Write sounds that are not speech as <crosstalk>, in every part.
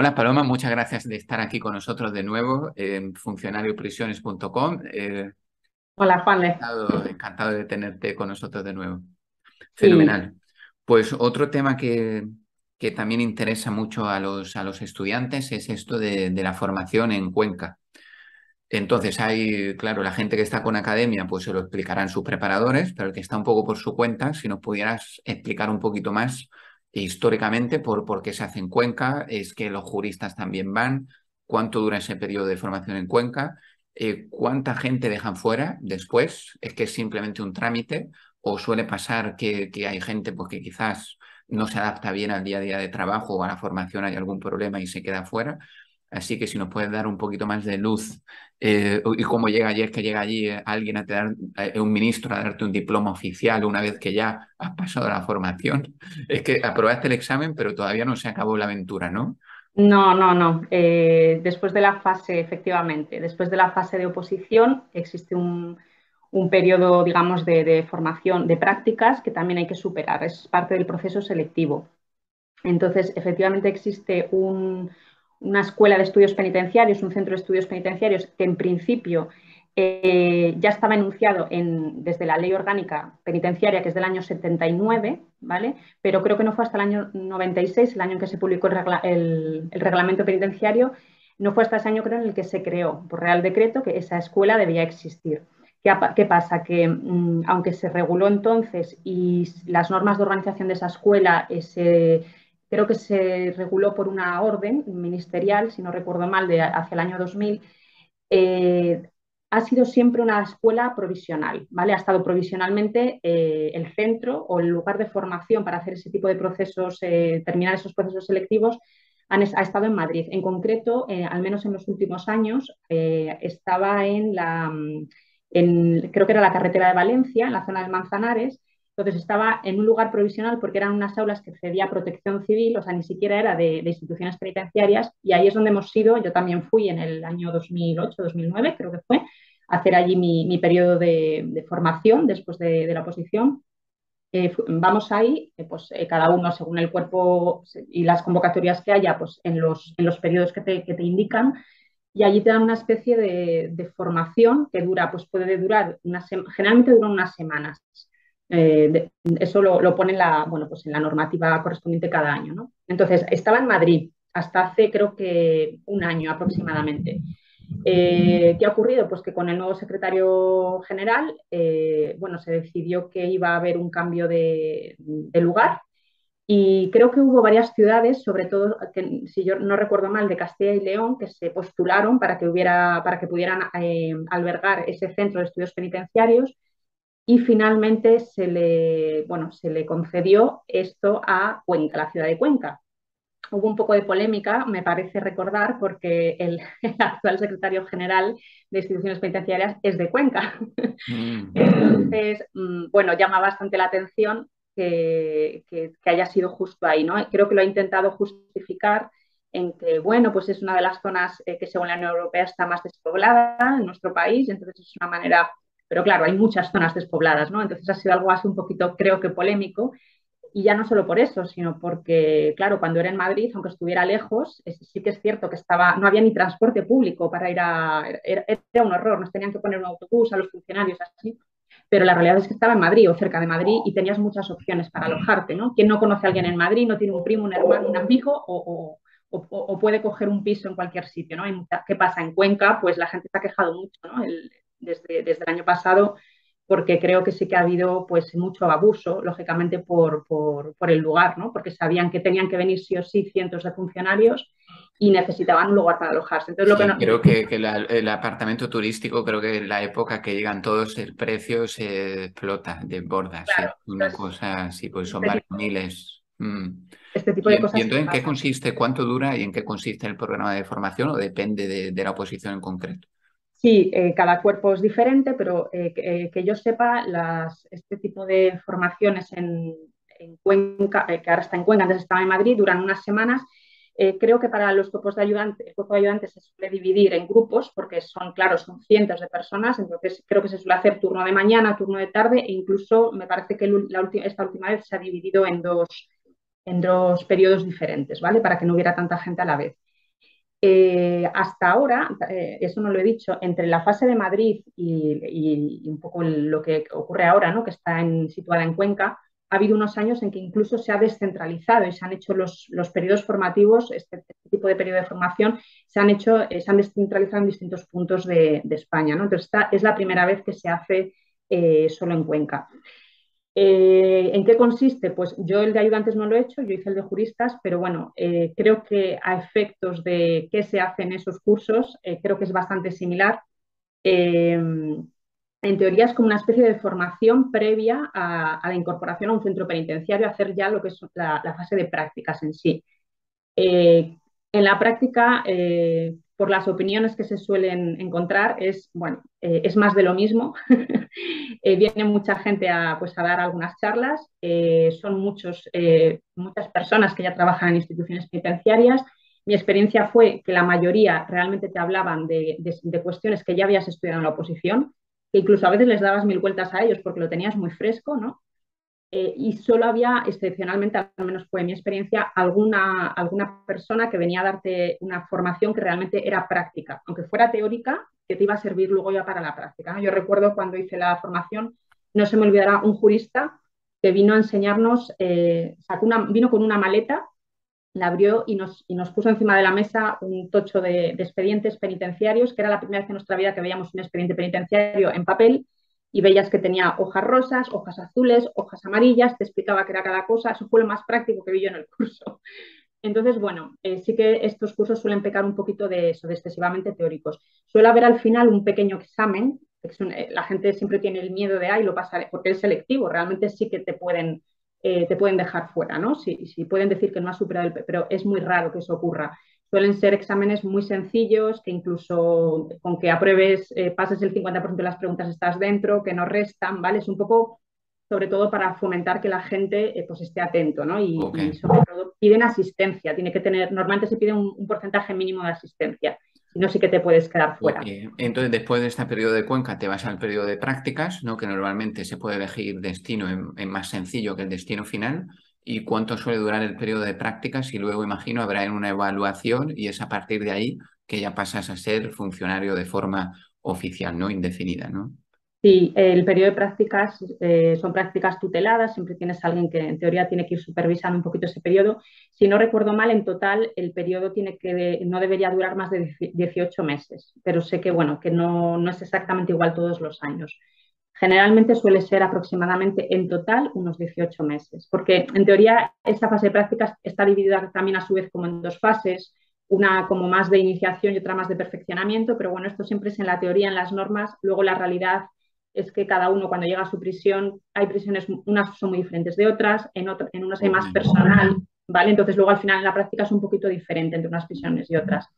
Hola Paloma, muchas gracias de estar aquí con nosotros de nuevo en funcionarioprisiones.com. Eh, Hola Juan. Encantado, encantado, de tenerte con nosotros de nuevo. Fenomenal. Pues otro tema que, que, también interesa mucho a los, a los estudiantes es esto de, de, la formación en Cuenca. Entonces hay, claro, la gente que está con academia, pues se lo explicarán sus preparadores, pero el que está un poco por su cuenta, si nos pudieras explicar un poquito más históricamente por, qué se hace en Cuenca, es que los juristas también van, cuánto dura ese periodo de formación en Cuenca, eh, cuánta gente dejan fuera después, es que es simplemente un trámite o suele pasar que, que hay gente pues, que quizás no se adapta bien al día a día de trabajo o a la formación, hay algún problema y se queda fuera. Así que si nos puedes dar un poquito más de luz eh, y cómo llega ayer que llega allí eh, alguien a dar, eh, un ministro a darte un diploma oficial una vez que ya has pasado la formación. <laughs> Es que aprobaste el examen, pero todavía no se acabó la aventura, ¿no? No, no, no. después de la fase, efectivamente, después de la fase de oposición existe un, periodo, digamos, de formación, de prácticas que también hay que superar. Es parte del proceso selectivo. Entonces, efectivamente existe un una escuela de estudios penitenciarios, un centro de estudios penitenciarios que en principio eh, ya estaba enunciado en, desde la ley orgánica penitenciaria, que es del año 79, ¿vale? Pero creo que no fue hasta el año 96, el año en que se publicó el, reglamento penitenciario, no fue hasta ese año, creo, en el que se creó por Real Decreto que esa escuela debía existir. ¿Qué, pasa? Que mm, aunque se reguló entonces y las normas de organización de esa escuela se creo que se reguló por una orden ministerial, si no recuerdo mal, de hacia el año 2000, eh, ha sido siempre una escuela provisional, ¿vale? Ha estado provisionalmente eh, el centro o el lugar de formación para hacer ese tipo de procesos, eh, terminar esos procesos selectivos, ha estado en Madrid. En concreto, al menos en los últimos años, estaba en la, en, creo que era la carretera de Valencia, en la zona de Manzanares, entonces estaba en un lugar provisional porque eran unas aulas que cedía protección civil, o sea, ni siquiera era de, instituciones penitenciarias y ahí es donde hemos ido, yo también fui en el año 2008-2009, creo que fue, a hacer allí mi, periodo de, formación después de, la oposición. Eh, vamos ahí, eh, pues eh, cada uno según el cuerpo y las convocatorias que haya, pues en los, periodos que te, indican, y allí te dan una especie de, formación que dura, pues puede durar, una generalmente dura unas semanas. Eh, eso lo, pone en la, bueno, pues en la normativa correspondiente cada año. ¿no? Entonces, estaba en Madrid hasta hace creo que un año aproximadamente. Eh, ¿Qué ha ocurrido? Pues que con el nuevo secretario general, eh, bueno, se decidió que iba a haber un cambio de, lugar y creo que hubo varias ciudades, sobre todo, si yo no recuerdo mal, de Castilla y León, que se postularon para que, hubiera, para que pudieran albergar ese centro de estudios penitenciarios y finalmente se le, bueno, se le concedió esto a Cuenca, la ciudad de Cuenca. Hubo un poco de polémica, me parece recordar, porque el, <laughs> actual secretario general de instituciones penitenciarias es de Cuenca. Mm. Entonces, mm, bueno, llama bastante la atención que, que, haya sido justo ahí, ¿no? Creo que lo ha intentado justificar en que, bueno, pues es una de las zonas eh, que según la Unión Europea está más despoblada en nuestro país, entonces es una manera pero claro, hay muchas zonas despobladas, ¿no? Entonces ha sido algo así un poquito, creo que polémico. Y ya no solo por eso, sino porque, claro, cuando era en Madrid, aunque estuviera lejos, sí que es cierto que estaba, no había ni transporte público para ir a. Era, un horror, nos tenían que poner un autobús a los funcionarios así. Pero la realidad es que estaba en Madrid o cerca de Madrid y tenías muchas opciones para alojarte, ¿no? Quien no conoce a alguien en Madrid, no tiene un primo, un hermano, un amigo o, o, puede coger un piso en cualquier sitio, ¿no? ¿Qué pasa? En Cuenca, pues la gente se ha quejado mucho, ¿no? Desde, el año pasado porque creo que sí que ha habido pues mucho abuso, lógicamente, por, el lugar, ¿no? porque sabían que tenían que venir sí o sí cientos de funcionarios y necesitaban un lugar para alojarse. Entonces, lo que Creo que, el apartamento turístico, creo que en la época que llegan todos, el precio se explota, de bordas, una cosa así, pues son varios miles. Mm. Este tipo de cosas. ¿Y entonces en qué consiste, cuánto dura y en qué consiste el programa de formación o depende de la oposición en concreto? Sí, eh, cada cuerpo es diferente, pero eh, eh, que, yo sepa, este tipo de formaciones en, Cuenca, que ahora está en Cuenca, antes estaba en Madrid, duran unas semanas. creo que para los cuerpos de ayudantes, el cuerpo de ayudantes se suele dividir en grupos, porque son, claro, son cientos de personas, entonces creo que se suele hacer turno de mañana, turno de tarde, e incluso me parece que esta última vez se ha dividido en dos, en dos periodos diferentes, ¿vale? Para que no hubiera tanta gente a la vez. Eh, hasta ahora, eh, eso no lo he dicho, entre la fase de Madrid y, un poco lo que ocurre ahora, ¿no? que está situada en Cuenca, ha habido unos años en que incluso se ha descentralizado y se han hecho los, periodos formativos, este, este, tipo de periodo de formación, se han hecho, eh, se han descentralizado en distintos puntos de, España. ¿no? Entonces, esta es la primera vez que se hace solo en Cuenca. Eh, ¿En qué consiste? Pues yo el de ayudantes no lo he hecho, yo hice el de juristas, pero bueno, eh, creo que a efectos de qué se hace en esos cursos, eh, creo que es bastante similar. en teoría es como una especie de formación previa a, la incorporación a un centro penitenciario, hacer ya lo que es la fase de prácticas en sí. en la práctica, por las opiniones que se suelen encontrar, es, bueno, eh, es más de lo mismo. <laughs> Eh, viene mucha gente a, pues, a dar algunas charlas, eh, son muchos, muchas personas que ya trabajan en instituciones penitenciarias. Mi experiencia fue que la mayoría realmente te hablaban de, de cuestiones que ya habías estudiado en la oposición, que incluso a veces les dabas mil vueltas a ellos porque lo tenías muy fresco, ¿no? Eh, y solo había, excepcionalmente, al menos fue mi experiencia, alguna, alguna persona que venía a darte una formación que realmente era práctica, aunque fuera teórica, que te iba a servir luego ya para la práctica. Yo recuerdo cuando hice la formación, no se me olvidará un jurista que vino a enseñarnos, eh, sacó una, vino con una maleta, la abrió y nos, y nos puso encima de la mesa un tocho de, de expedientes penitenciarios, que era la primera vez en nuestra vida que veíamos un expediente penitenciario en papel y veías que tenía hojas rosas, hojas azules, hojas amarillas, te explicaba qué era cada cosa, eso fue lo más práctico que vi yo en el curso. <laughs> Entonces, bueno, eh, sí que estos cursos suelen pecar un poquito de eso, de excesivamente teóricos. Suele haber al final un pequeño examen, eh, la gente siempre tiene el miedo de, ay, lo pasaré, porque es selectivo, realmente sí que te pueden, eh, te pueden dejar fuera, ¿no? Si, si pueden decir que no has superado el, pero es muy raro que eso ocurra. Suelen ser exámenes muy sencillos, que incluso con que apruebes, eh, pases el 50% de las preguntas estás dentro, que no restan, ¿vale? Es un poco, sobre todo, para fomentar que la gente eh, pues esté atento, ¿no? Y, sobre todo piden asistencia, tiene que tener, normalmente se pide un, porcentaje mínimo de asistencia, si no sí que te puedes quedar fuera. Entonces, después de este periodo de Cuenca, te vas al periodo de prácticas, ¿no? Que normalmente se puede elegir destino en más sencillo que el destino final y cuánto suele durar el periodo de prácticas y luego imagino habrá una evaluación y es a partir de ahí que ya pasas a ser funcionario de forma oficial, no indefinida, ¿no? Sí, el periodo de prácticas eh, son prácticas tuteladas, siempre tienes a alguien que en teoría tiene que ir supervisando un poquito ese periodo. Si no recuerdo mal, en total el periodo tiene que, no debería durar más de 18 meses, pero sé que, bueno, que no, no es exactamente igual todos los años. Generalmente suele ser aproximadamente en total unos 18 meses, porque en teoría esta fase de prácticas está dividida también a su vez como en dos fases, una como más de iniciación y otra más de perfeccionamiento, pero bueno, esto siempre es en la teoría, en las normas, luego la realidad es que cada uno cuando llega a su prisión, hay prisiones, unas son muy diferentes de otras, en, en unas hay más personal, ¿vale? Entonces luego al final en la práctica es un poquito diferente entre unas prisiones y otras.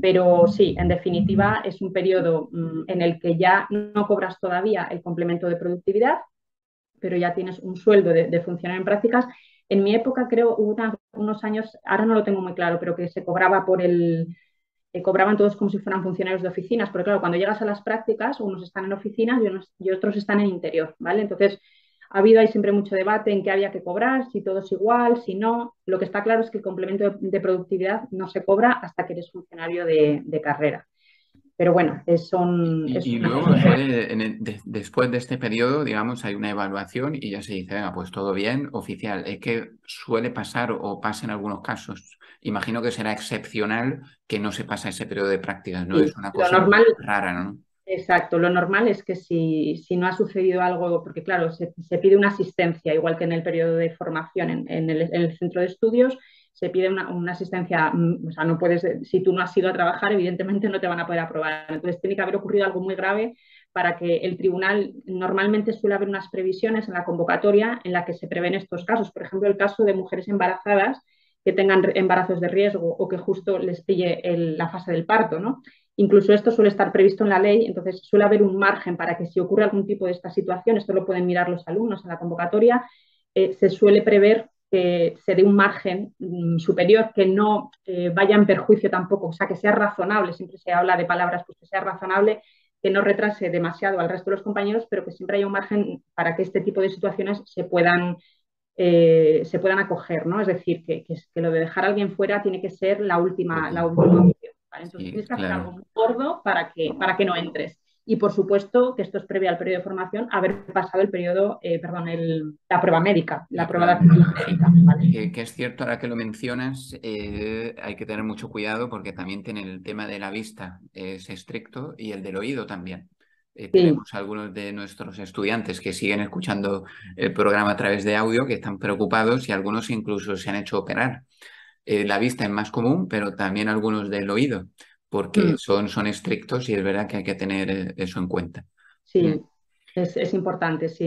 Pero sí, en definitiva, es un periodo mm, en el que ya no cobras todavía el complemento de productividad, pero ya tienes un sueldo de, funcionar en prácticas. En mi época, creo, hubo unos años, ahora no lo tengo muy claro, pero que se cobraba por el, eh, cobraban todos como si fueran funcionarios de oficinas, porque claro, cuando llegas a las prácticas, unos están en oficinas y, y otros están en interior, ¿vale? Entonces, ha habido ahí siempre mucho debate en qué había que cobrar, si todo es igual, si no. Lo que está claro es que el complemento de, productividad no se cobra hasta que eres funcionario de, carrera. Pero bueno, son... Y, luego, después de este periodo, digamos, hay una evaluación y ya se dice, venga, pues todo bien, oficial. Es que suele pasar o pasa en algunos casos. Imagino que será excepcional que no se pasa ese periodo de prácticas, ¿no? es una cosa rara, ¿no? Exacto, lo normal es que si, no ha sucedido algo, porque claro, se, pide una asistencia, igual que en el periodo de formación en, el, centro de estudios, se pide una, asistencia, mm, o sea, no puedes, si tú no has ido a trabajar, evidentemente no te van a poder aprobar. Entonces tiene que haber ocurrido algo muy grave para que el tribunal, normalmente suele haber unas previsiones en la convocatoria en la que se prevén estos casos. Por ejemplo, el caso de mujeres embarazadas que tengan embarazos de riesgo o que justo les pille la fase del parto, ¿no? Incluso esto suele estar previsto en la ley, entonces suele haber un margen para que si ocurre algún tipo de esta situación, esto lo pueden mirar los alumnos en la convocatoria, eh, se suele prever que se dé un margen mm, superior, que no eh, vaya en perjuicio tampoco, o sea, que sea razonable, siempre se habla de palabras, pues que sea razonable, que no retrase demasiado al resto de los compañeros, pero que siempre haya un margen para que este tipo de situaciones se puedan, eh, se puedan acoger, ¿no? Es decir, que, lo de dejar a alguien fuera tiene que ser la última, la última Entonces tienes que hacer algo muy gordo para que, para que no entres. Y por supuesto que esto es previo al periodo de formación, haber pasado el periodo, eh, perdón, el, la prueba médica, la, prueba de aptitud médica. ¿vale? Que, es cierto, ahora que lo mencionas, eh, hay que tener mucho cuidado porque también tiene el tema de la vista, es estricto, y el del oído también. Eh, tenemos algunos de nuestros estudiantes que siguen escuchando el programa a través de audio, que están preocupados y algunos incluso se han hecho operar. La vista es más común, pero también algunos del oído porque mm. son, son estrictos y es verdad que hay que tener eh, eso en cuenta. Sí, mm. es, importante, sí.